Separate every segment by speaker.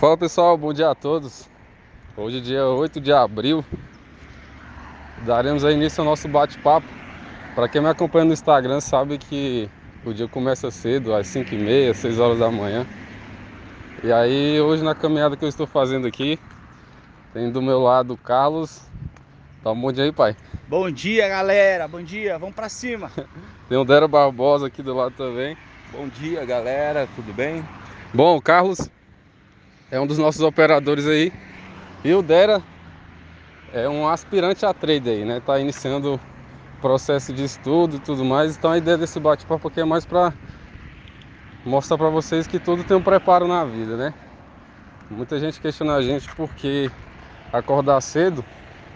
Speaker 1: Fala pessoal, bom dia a todos. Hoje é dia 8 de abril. Daremos início ao nosso bate-papo. Para quem me acompanha no Instagram sabe que o dia começa cedo, às 5h30, 6 horas da manhã. E aí hoje na caminhada que eu estou fazendo aqui, tem do meu lado o Carlos. Dá um bom dia aí, pai.
Speaker 2: Bom dia, galera. Bom dia. Vamos para cima.
Speaker 1: tem o Dera Barbosa aqui do lado também.
Speaker 3: Bom dia, galera. Tudo bem?
Speaker 1: Bom, o Carlos é um dos nossos operadores aí. E o Dera é um aspirante a trader aí, né? Tá iniciando o processo de estudo e tudo mais. Então a ideia desse bate-papo aqui é mais para mostrar para vocês que tudo tem um preparo na vida, né? Muita gente questiona a gente porque acordar cedo.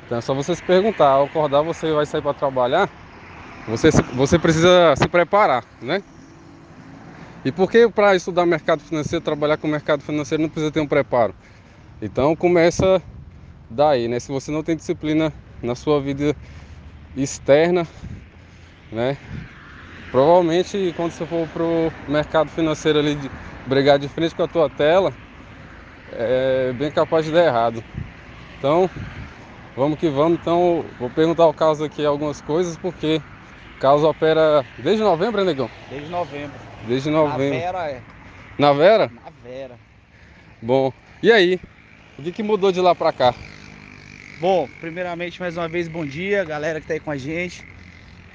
Speaker 1: Então é só você se perguntar, ao acordar você vai sair para trabalhar, você, você precisa se preparar, né? E por que para estudar mercado financeiro, trabalhar com mercado financeiro não precisa ter um preparo? Então começa daí, né? Se você não tem disciplina na sua vida externa, né? Provavelmente quando você for pro mercado financeiro ali de brigar de frente com a tua tela, é bem capaz de dar errado. Então, vamos que vamos. Então, vou perguntar ao Carlos aqui algumas coisas, porque o Carlos opera desde novembro, né, Negão?
Speaker 2: Desde novembro.
Speaker 1: Desde novembro.
Speaker 2: Na Vera é.
Speaker 1: Na Vera?
Speaker 2: Na Vera.
Speaker 1: Bom, e aí? O que, que mudou de lá pra cá?
Speaker 2: Bom, primeiramente, mais uma vez, bom dia, galera que tá aí com a gente.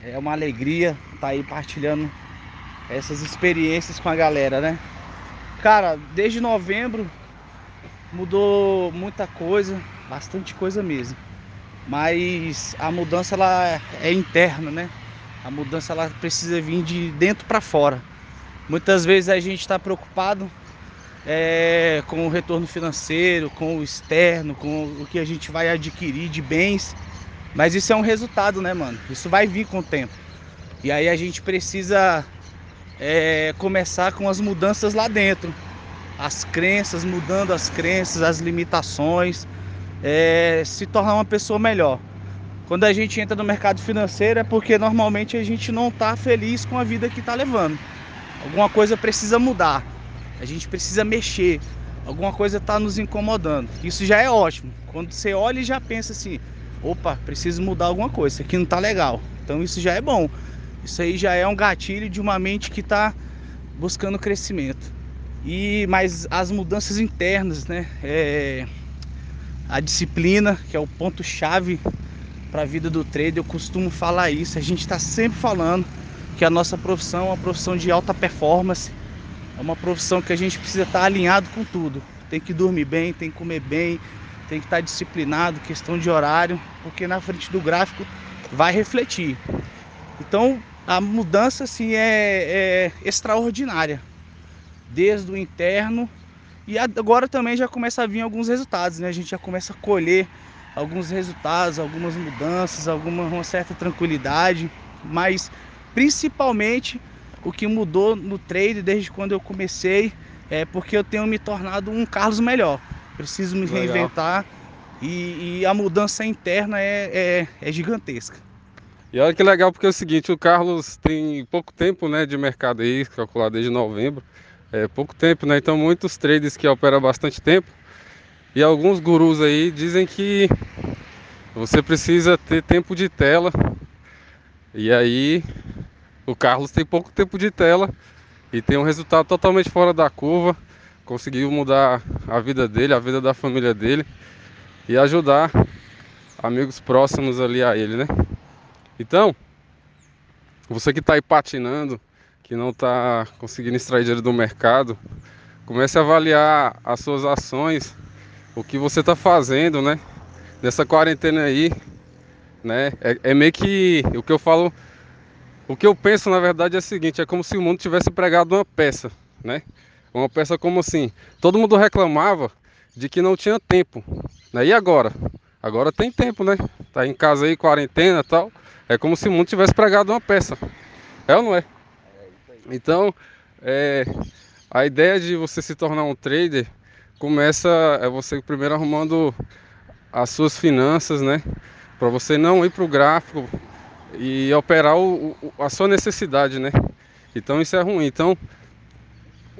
Speaker 2: É uma alegria estar tá aí partilhando essas experiências com a galera, né? Cara, desde novembro mudou muita coisa, bastante coisa mesmo. Mas a mudança ela é interna, né? A mudança ela precisa vir de dentro para fora. Muitas vezes a gente está preocupado é, com o retorno financeiro, com o externo, com o que a gente vai adquirir de bens. Mas isso é um resultado, né, mano? Isso vai vir com o tempo. E aí a gente precisa é, começar com as mudanças lá dentro. As crenças, mudando as crenças, as limitações, é, se tornar uma pessoa melhor. Quando a gente entra no mercado financeiro é porque normalmente a gente não está feliz com a vida que está levando. Alguma coisa precisa mudar. A gente precisa mexer. Alguma coisa está nos incomodando. Isso já é ótimo. Quando você olha e já pensa assim: opa, preciso mudar alguma coisa. Isso aqui não está legal. Então isso já é bom. Isso aí já é um gatilho de uma mente que está buscando crescimento. E mas as mudanças internas, né? É, a disciplina, que é o ponto chave para a vida do trader, eu costumo falar isso. A gente está sempre falando que a nossa profissão é uma profissão de alta performance, é uma profissão que a gente precisa estar alinhado com tudo. Tem que dormir bem, tem que comer bem, tem que estar disciplinado, questão de horário, porque na frente do gráfico vai refletir. Então a mudança assim é, é extraordinária, desde o interno e agora também já começa a vir alguns resultados, né? A gente já começa a colher alguns resultados, algumas mudanças, alguma uma certa tranquilidade, mas Principalmente o que mudou no trade desde quando eu comecei é porque eu tenho me tornado um Carlos melhor. Preciso me Legal. reinventar e, e, a mudança interna é, é, é, gigantesca.
Speaker 1: E olha que legal porque é o seguinte, o Carlos tem pouco tempo né, de mercado aí, calculado desde novembro. É pouco tempo, né? Então muitos traders que operam bastante tempo e alguns gurus aí dizem que você precisa ter tempo de tela. E aí o Carlos tem pouco tempo de tela e tem um resultado totalmente fora da curva. Conseguiu mudar a vida dele, a vida da família dele e ajudar amigos próximos ali a ele, né? Então, você que está aí patinando, que não está conseguindo extrair dinheiro do mercado, comece a avaliar as suas ações, o que você está fazendo, né? Nessa quarentena aí, né? É, é meio que o que eu falo o que eu penso, na verdade, é o seguinte: é como se o mundo tivesse pregado uma peça, né? Uma peça como assim: todo mundo reclamava de que não tinha tempo, né? E agora? Agora tem tempo, né? Tá em casa aí, quarentena e tal. É como se o mundo tivesse pregado uma peça. É ou não é? Então, é, a ideia de você se tornar um trader começa é você primeiro arrumando as suas finanças, né? Para você não ir para o gráfico, e operar o, o, a sua necessidade, né? Então isso é ruim. Então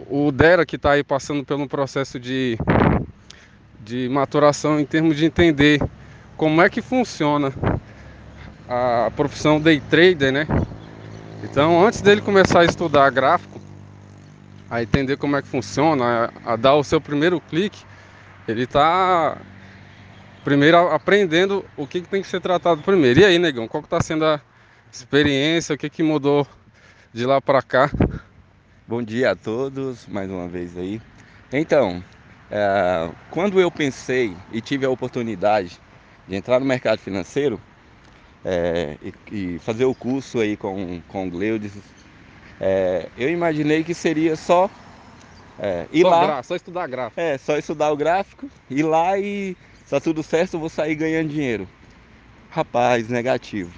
Speaker 1: o Dera que está aí passando pelo processo de, de maturação em termos de entender como é que funciona a profissão day trader, né? Então, antes dele começar a estudar gráfico, a entender como é que funciona, a, dar o seu primeiro clique, ele está primeiro aprendendo o que, que, tem que ser tratado primeiro. E aí, negão, qual que tá sendo a experiência, o que, que mudou de lá para cá?
Speaker 3: Bom dia a todos, mais uma vez aí. Então, é, quando eu pensei e tive a oportunidade de entrar no mercado financeiro é, e, e, fazer o curso aí com, com o Gleudes, é, eu imaginei que seria só é, ir
Speaker 1: só
Speaker 3: lá.
Speaker 1: Gra, só estudar gráfico.
Speaker 3: É, só estudar o gráfico, ir lá e se tá tudo certo, eu vou sair ganhando dinheiro. Rapaz, negativo.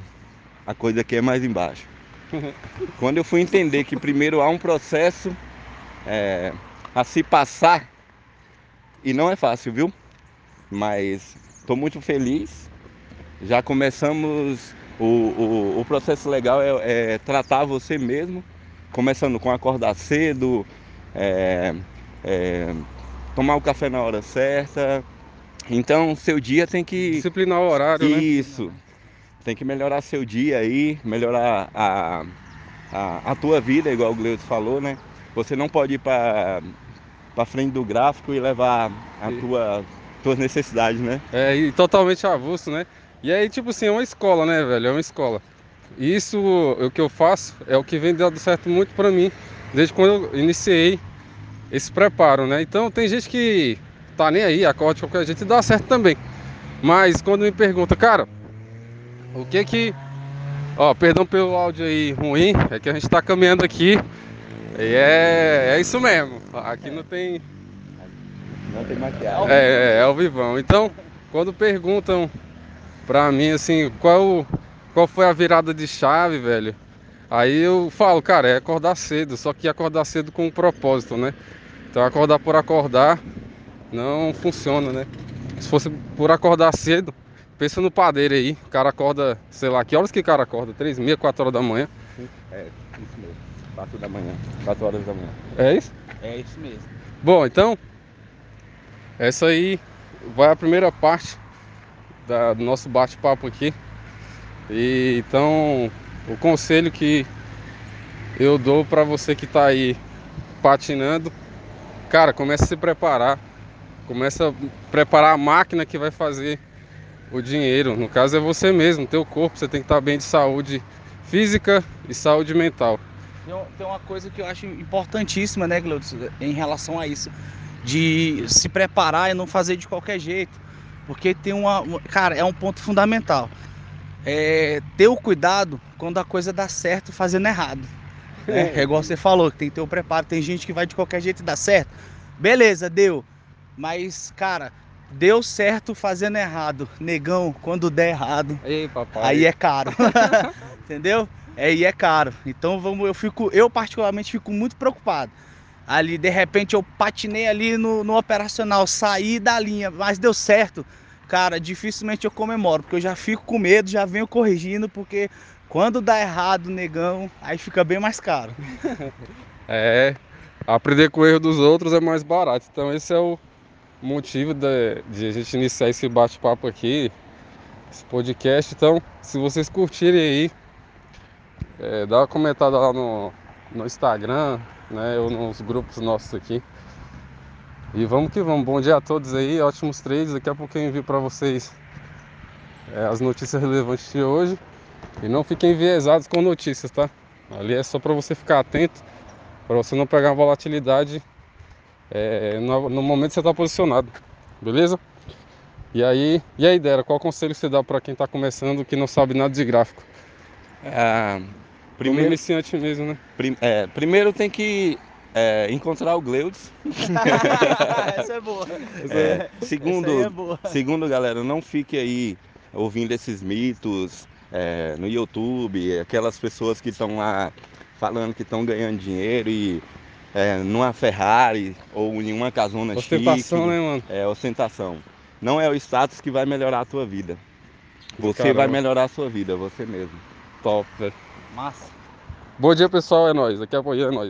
Speaker 3: A coisa aqui é mais embaixo. Quando eu fui entender que primeiro há um processo é, a se passar, e não é fácil, viu? Mas estou muito feliz. Já começamos. O, o, o processo legal é, é, tratar você mesmo, começando com acordar cedo, é, é tomar o café na hora certa. Então seu dia tem que.
Speaker 1: Disciplinar o horário,
Speaker 3: Isso. né? Isso. Tem que melhorar seu dia aí, melhorar a, a, a tua vida, igual o Gleudes falou, né? Você não pode ir para para frente do gráfico e levar a tua tuas necessidades, né?
Speaker 1: É, e totalmente avulso, né? E aí, tipo assim, é uma escola, né, velho? É uma escola. Isso, o que eu faço, é o que vem dando certo muito para mim, desde quando eu iniciei esse preparo, né? Então, tem gente que tá nem aí, acorda de qualquer jeito e dá certo também. Mas quando me pergunta, cara, o que que. Ó, perdão pelo áudio aí ruim, é que a gente tá caminhando aqui. E é, é isso mesmo. Aqui não tem.
Speaker 3: Não tem maquiagem.
Speaker 1: É, é, é o vivão. Então, quando perguntam pra mim assim, qual, qual foi a virada de chave, velho? Aí eu falo, cara, é acordar cedo, só que acordar cedo com um propósito, né? Então acordar por acordar não funciona, né? Se fosse por acordar cedo, pensa no padeiro aí, o cara acorda, sei lá, que horas que o cara acorda? 3, meia, 4 horas da manhã?
Speaker 3: É, isso mesmo. 4 da manhã, 4 horas da manhã.
Speaker 1: É isso?
Speaker 2: É isso mesmo.
Speaker 1: Bom, então, essa aí vai a primeira parte da, do nosso bate-papo aqui. E então, o conselho que eu dou para você que está aí patinando, cara, comece a se preparar Começa a preparar a máquina que vai fazer o dinheiro. No caso é você mesmo, teu corpo, você tem que estar bem de saúde física e saúde mental.
Speaker 2: Tem uma coisa que eu acho importantíssima, né, Gleudson, em relação a isso, de se preparar e não fazer de qualquer jeito, porque tem uma, cara, é um ponto fundamental. É ter o cuidado quando a coisa dá certo fazendo errado. É, é igual você falou, que tem que ter o preparo. Tem gente que vai de qualquer jeito e dá certo. Beleza, deu. Mas, cara, deu certo fazendo errado. Negão, quando der errado,
Speaker 1: Ei,
Speaker 2: aí é caro. Entendeu? Aí é caro. Então vamos, eu fico, eu particularmente fico muito preocupado. Ali, de repente, eu patinei ali no, no operacional, saí da linha, mas deu certo. Cara, dificilmente eu comemoro, porque eu já fico com medo, já venho corrigindo, porque quando dá errado, negão, aí fica bem mais caro.
Speaker 1: é, aprender com o erro dos outros é mais barato. Então esse é o, motivo de, de a gente iniciar esse bate-papo aqui, esse podcast. Então, se vocês curtirem aí, é, dá uma comentada lá no, no Instagram, né, ou nos grupos nossos aqui. E vamos que vamos. Bom dia a todos aí, ótimos trades. Daqui a pouco eu envio para vocês é, as notícias relevantes de hoje. E não fiquem enviesados com notícias, tá? Ali é só para você ficar atento, para você não pegar volatilidade é, no, no, momento que você está posicionado, beleza? E aí, e aí, Dera, qual conselho você dá para quem está começando que não sabe nada de gráfico?
Speaker 3: É,
Speaker 1: primeiro, iniciante mesmo, né?
Speaker 3: Prim, é, primeiro tem que é, encontrar o Gleudes.
Speaker 2: Essa é boa.
Speaker 3: É, segundo, é boa. segundo, galera, não fique aí ouvindo esses mitos é, no YouTube, aquelas pessoas que estão lá falando que estão ganhando dinheiro e é, numa Ferrari ou em uma casona
Speaker 1: ostentação,
Speaker 3: chique.
Speaker 1: né, mano?
Speaker 3: É, ostentação. Não é o status que vai melhorar a tua vida. Você Caramba. vai melhorar a sua vida, você mesmo.
Speaker 1: Top.
Speaker 2: Massa.
Speaker 1: Bom dia, pessoal. É nóis. Daqui a pouco é nóis.